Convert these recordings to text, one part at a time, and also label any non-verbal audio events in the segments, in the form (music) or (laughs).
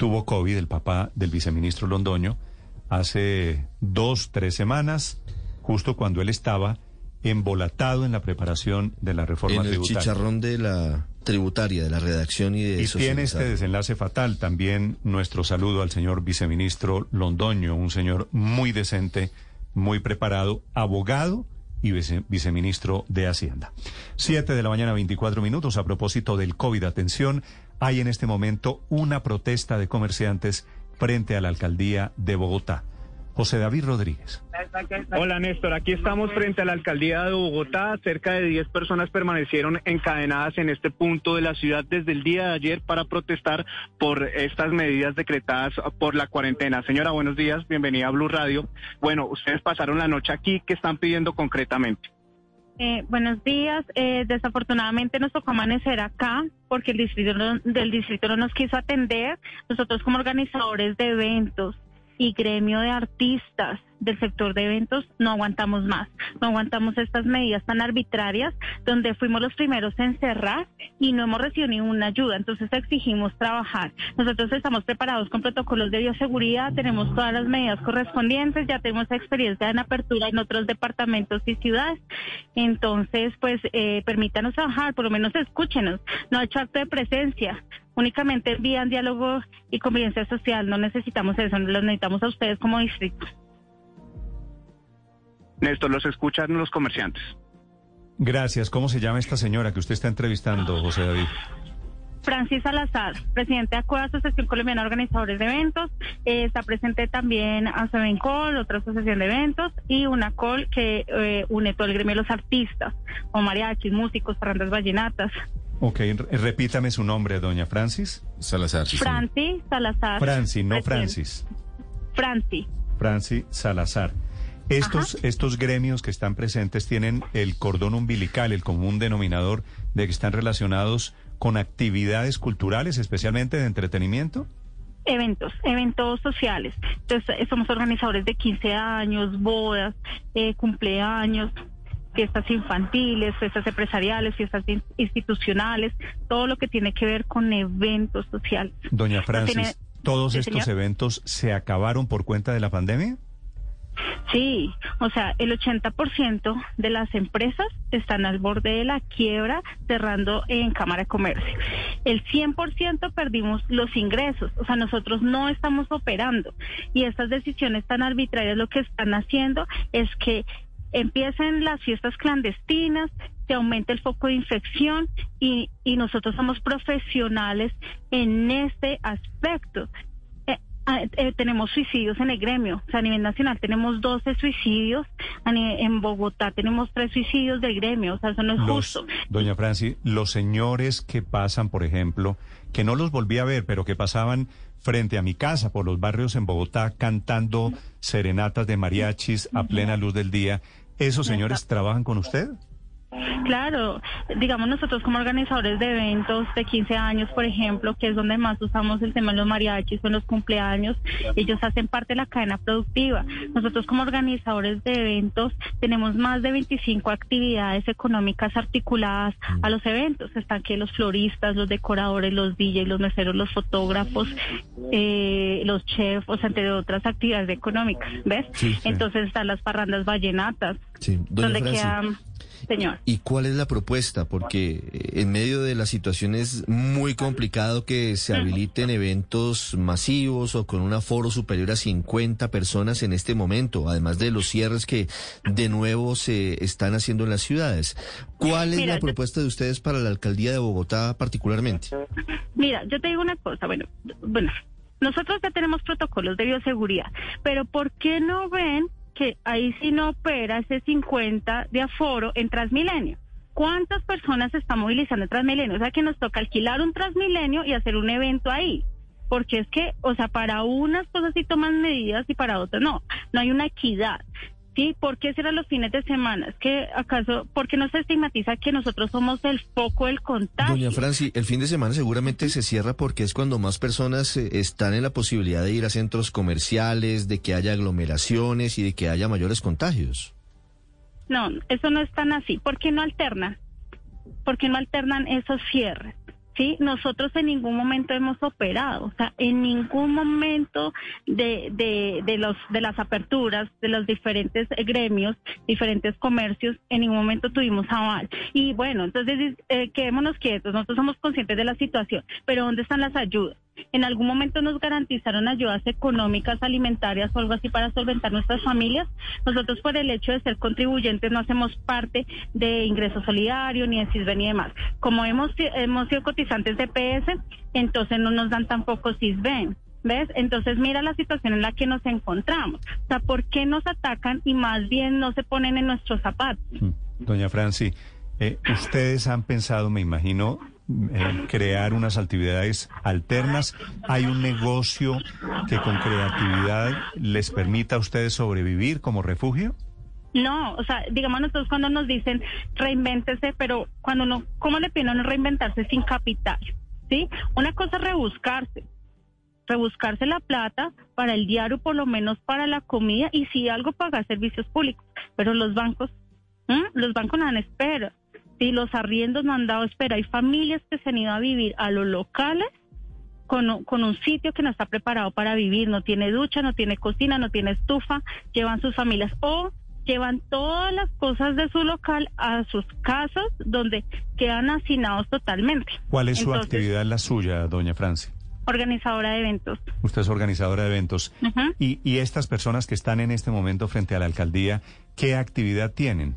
Tuvo COVID el papá del viceministro Londoño hace dos, tres semanas, justo cuando él estaba embolatado en la preparación de la reforma en el tributaria. chicharrón de la tributaria, de la redacción y de Y tiene este desenlace fatal. También nuestro saludo al señor viceministro Londoño, un señor muy decente, muy preparado, abogado y vice- viceministro de Hacienda. Siete de la mañana, 24 minutos. A propósito del COVID, atención, hay en este momento una protesta de comerciantes frente a la alcaldía de Bogotá. José David Rodríguez. Hola Néstor, aquí estamos frente a la alcaldía de Bogotá. Cerca de 10 personas permanecieron encadenadas en este punto de la ciudad desde el día de ayer para protestar por estas medidas decretadas por la cuarentena. Señora, buenos días, bienvenida a Blue Radio. Bueno, ustedes pasaron la noche aquí, ¿qué están pidiendo concretamente? Eh, buenos días. Eh, desafortunadamente nos tocó amanecer acá porque el distrito no- del distrito no nos quiso atender. Nosotros como organizadores de eventos y gremio de artistas del sector de eventos no aguantamos más. No aguantamos estas medidas tan arbitrarias donde fuimos los primeros en cerrar y no hemos recibido ninguna ayuda. Entonces exigimos trabajar. Nosotros estamos preparados con protocolos de bioseguridad, tenemos todas las medidas correspondientes, ya tenemos experiencia en apertura en otros departamentos y ciudades. Entonces, pues eh, permítanos trabajar, por lo menos escúchenos. No ha hecho acto de presencia. Únicamente envían diálogo y convivencia social. No necesitamos eso, lo necesitamos a ustedes como distrito. Néstor, los escuchan los comerciantes. Gracias. ¿Cómo se llama esta señora que usted está entrevistando, José David? Francis Salazar, presidente de ACUA, Asociación Colombiana de Organizadores de Eventos. Eh, está presente también Asevencol, otra asociación de eventos, y una col que eh, une todo el gremio de los artistas, como mariachis, músicos, parrandas vallenatas. Ok, re- repítame su nombre, doña Francis. Salazar, sí, señor. Francis Salazar. Franci, no. Francis. Franci. Franci Salazar. Estos, estos gremios que están presentes tienen el cordón umbilical, el común denominador de que están relacionados con actividades culturales, especialmente de entretenimiento. Eventos, eventos sociales. Entonces, eh, somos organizadores de 15 años, bodas, eh, cumpleaños, fiestas infantiles, fiestas empresariales, fiestas in- institucionales, todo lo que tiene que ver con eventos sociales. Doña Francis, tiene- ¿todos Sí, estos señor. eventos se acabaron por cuenta de la pandemia? Sí, o sea, el 80% de las empresas están al borde de la quiebra, cerrando en Cámara de Comercio. El 100% perdimos los ingresos, o sea, nosotros no estamos operando. Y estas decisiones tan arbitrarias lo que están haciendo es que empiecen las fiestas clandestinas, se aumenta el foco de infección y, y nosotros somos profesionales en este aspecto. Eh, ah, eh, tenemos suicidios en el gremio, o sea, a nivel nacional tenemos 12 suicidios, en Bogotá tenemos 3 suicidios del gremio, o sea, eso no es Los, justo. doña Francis, los señores que pasan, por ejemplo, que no los volví a ver, pero que pasaban frente a mi casa por los barrios en Bogotá cantando serenatas de mariachis a plena luz del día, ¿esos señores trabajan con usted? Claro, digamos nosotros como organizadores de eventos de 15 años, por ejemplo, que es donde más usamos el tema de los mariachis o en los cumpleaños, ellos hacen parte de la cadena productiva. Nosotros como organizadores de eventos tenemos más de 25 actividades económicas articuladas a los eventos. Están que los floristas, los decoradores, los DJs, los meseros, los fotógrafos, eh, los chefs, o sea, entre otras actividades económicas, ¿ves? Sí, sí. Entonces están las parrandas vallenatas, Sí, donde quedan... Señor. ¿Y cuál es la propuesta? Porque eh, en medio de la situación es muy complicado que se habiliten eventos masivos o con un aforo superior a 50 personas en este momento, además de los cierres que de nuevo se están haciendo en las ciudades. ¿Cuál es Mira, la propuesta de ustedes para la alcaldía de Bogotá particularmente? Mira, yo te digo una cosa, bueno, bueno, nosotros ya tenemos protocolos de bioseguridad, pero ¿por qué no ven que ahí sí no opera ese 50 de aforo en Transmilenio? ¿Cuántas personas se están movilizando en Transmilenio? O sea que nos toca alquilar un Transmilenio y hacer un evento ahí. porque es que, o sea, para unas cosas sí toman medidas y para otras no, no hay una equidad. ¿Sí? ¿Por qué será los fines de semana? Es que acaso, ¿por qué no se estigmatiza que nosotros somos el foco del contagio? Doña Franci, el fin de semana seguramente se cierra porque es cuando más personas eh, están en la posibilidad de ir a centros comerciales, de que haya aglomeraciones y de que haya mayores contagios. No, eso no es tan así. ¿Por qué no alternan? ¿Por qué no alternan esos cierres? ¿Sí? Nosotros en ningún momento hemos operado, o sea, en ningún momento de, de, de, los, de las aperturas de los diferentes gremios, diferentes comercios, en ningún momento tuvimos aval. Y bueno, entonces eh, quedémonos quietos, nosotros somos conscientes de la situación, pero ¿dónde están las ayudas? En algún momento nos garantizaron ayudas económicas, alimentarias o algo así para solventar nuestras familias. Nosotros por el hecho de ser contribuyentes no hacemos parte de ingreso solidario ni de CISBEN ni demás. Como hemos, hemos sido cotizantes de PS, entonces no nos dan tampoco CISBEN. ¿Ves? Entonces mira la situación en la que nos encontramos. O sea, ¿por qué nos atacan y más bien no se ponen en nuestros zapatos? Mm. Doña Franci, eh, ustedes han pensado, me imagino, eh, crear unas actividades alternas? ¿Hay un negocio que con creatividad les permita a ustedes sobrevivir como refugio? No, o sea, digamos nosotros cuando nos dicen reinvéntese, pero cuando no, ¿cómo le piden reinventarse sin capital? ¿Sí? Una cosa es rebuscarse, rebuscarse la plata para el diario, por lo menos para la comida y si algo pagar servicios públicos, pero los bancos, los bancos no dan espera. Sí, los arriendos no han dado espera. Hay familias que se han ido a vivir a los locales con, con, un sitio que no está preparado para vivir, no tiene ducha, no tiene cocina, no tiene estufa, llevan sus familias o llevan todas las cosas de su local a sus casas donde quedan hacinados totalmente. ¿Cuál es su actividad, la suya, doña Francia? Organizadora de eventos. Usted es organizadora de eventos. y, y estas personas que están en este momento frente a la alcaldía, ¿qué actividad tienen?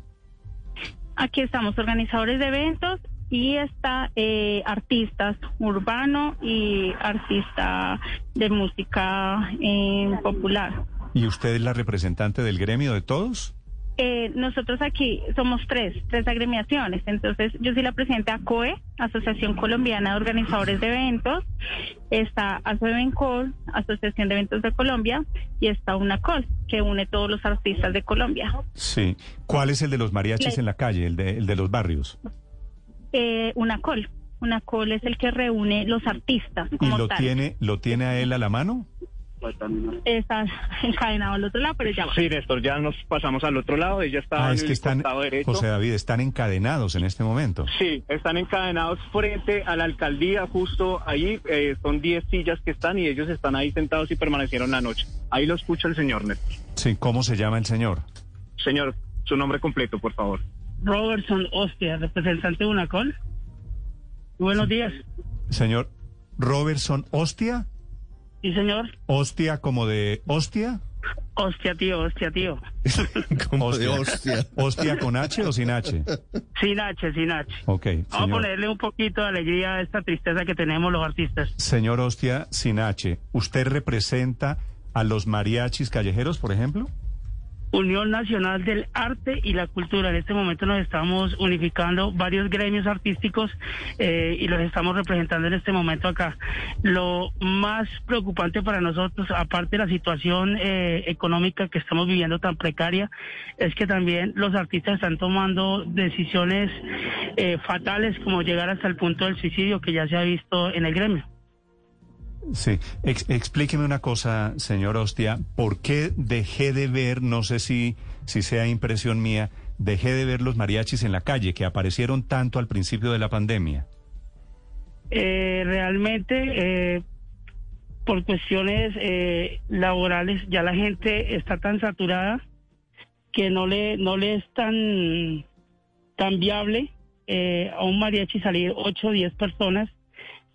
Aquí estamos, organizadores de eventos y está eh, artistas urbano y artista de música eh, popular. ¿Y usted es la representante del gremio de todos? Eh, nosotros aquí somos tres, tres agremiaciones. Entonces, yo soy la presidenta de ACOE, Asociación Colombiana de Organizadores de Eventos, está ASOEVENCOL, Asociación de Eventos de Colombia, y está UNACOL, que une todos los artistas de Colombia. Sí. ¿Cuál es el de los mariachis en la calle, el de, el de los barrios? Eh, UNACOL. UNACOL es el que reúne los artistas. ¿Y lo, tiene, lo tiene a él a la mano? Está encadenado al otro lado, pero ya va. Sí, Néstor, ya nos pasamos al otro lado. Ella está ah, en es que están, derecho. José David, están encadenados en este momento. Sí, están encadenados frente a la alcaldía, justo ahí. Eh, son 10 sillas que están y ellos están ahí sentados y permanecieron la noche. Ahí lo escucha el señor, Néstor. Sí, ¿cómo se llama el señor? Señor, su nombre completo, por favor. Robertson Ostia, representante de UNACOL. Buenos días. Señor Robertson Ostia. Sí, señor. ¿Hostia como de hostia? Hostia, tío, hostia, tío. (laughs) como hostia. de hostia. ¿Hostia con H o sin H? Sin H, sin H. Ok. Vamos a ponerle un poquito de alegría a esta tristeza que tenemos los artistas. Señor Hostia, sin H, ¿usted representa a los mariachis callejeros, por ejemplo? Unión Nacional del Arte y la Cultura. En este momento nos estamos unificando varios gremios artísticos eh, y los estamos representando en este momento acá. Lo más preocupante para nosotros, aparte de la situación eh, económica que estamos viviendo tan precaria, es que también los artistas están tomando decisiones eh, fatales como llegar hasta el punto del suicidio que ya se ha visto en el gremio. Sí, explíqueme una cosa, señor Hostia, ¿por qué dejé de ver, no sé si, si sea impresión mía, dejé de ver los mariachis en la calle que aparecieron tanto al principio de la pandemia? Eh, realmente, eh, por cuestiones eh, laborales, ya la gente está tan saturada que no le, no le es tan, tan viable a un mariachi salir 8 o 10 personas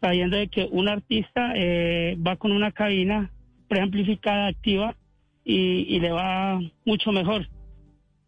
sabiendo de que un artista eh, va con una cabina preamplificada activa y, le va mucho mejor.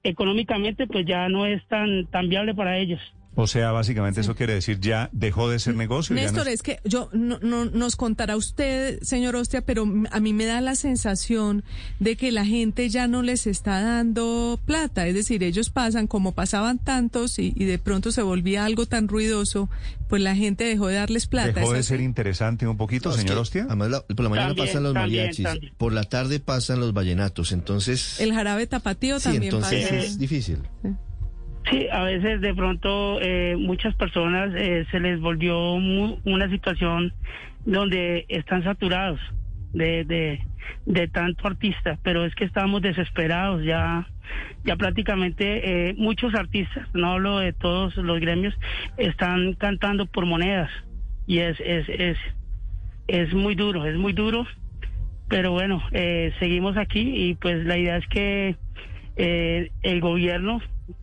Económicamente pues ya no es tan, tan viable para ellos. O sea, básicamente eso quiere decir ya dejó de ser negocio. ya no Néstor, es- que yo no, no- nos contará usted, señor Ostia, pero a mí me da la sensación de que la gente ya no les está dando plata. Es decir, ellos pasan como pasaban tantos y, y de pronto se volvía algo tan ruidoso, pues la gente dejó de darles plata. dejó ¿Es de así? ser interesante un poquito, No, señor. Además, la- por la mañana También, pasan los también, mariachis, también. por la tarde pasan los vallenatos, entonces... El jarabe tapatío sí, también entonces pasa. es difícil. Sí, a veces de pronto eh, muchas personas eh, se les volvió mu- una situación donde están saturados de, de, de tanto artista, pero es que estamos desesperados ya, ya prácticamente eh, muchos artistas, no hablo de todos los gremios, están cantando por monedas y es, es, es, es muy duro, es muy duro, pero bueno, eh, seguimos aquí y pues la idea es que eh, el gobierno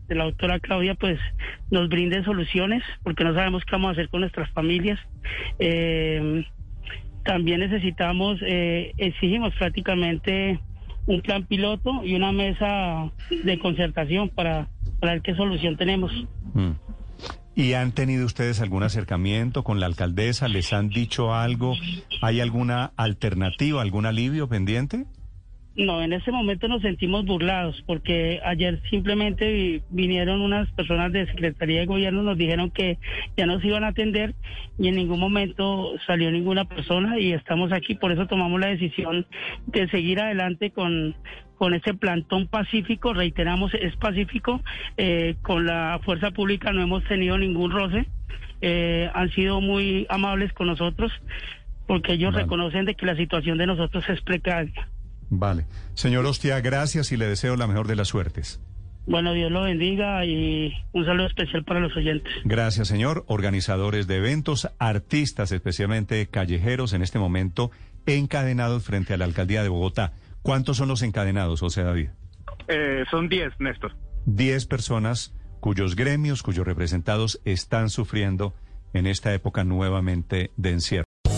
de la doctora Claudia pues nos brinde soluciones porque no sabemos qué vamos a hacer con nuestras familias. Eh, también necesitamos, eh, exigimos prácticamente un plan piloto y una mesa de concertación para, ver qué solución tenemos. Mm. ¿Y han tenido ustedes algún acercamiento con la alcaldesa? ¿Les han dicho algo? ¿Hay alguna alternativa, algún alivio pendiente? No, en ese momento nos sentimos burlados porque ayer simplemente vi- vinieron unas personas de Secretaría de Gobierno, nos dijeron que ya nos iban a atender y en ningún momento salió ninguna persona y estamos aquí, por eso tomamos la decisión de seguir adelante con, con ese plantón pacífico, reiteramos, es pacífico, eh, con la fuerza pública no hemos tenido ningún roce, eh, han sido muy amables con nosotros porque ellos reconocen de que la situación de nosotros es precaria. Vale. Señor Hostia, gracias y le deseo la mejor de las suertes. Bueno, Dios lo bendiga y un saludo especial para los oyentes. Gracias, señor. Organizadores de eventos, artistas, especialmente callejeros, en este momento encadenados frente a la alcaldía de Bogotá. ¿Cuántos son los encadenados, José David? Eh, son 10, Néstor. Diez personas cuyos gremios, cuyos representados están sufriendo en esta época nuevamente de encierro.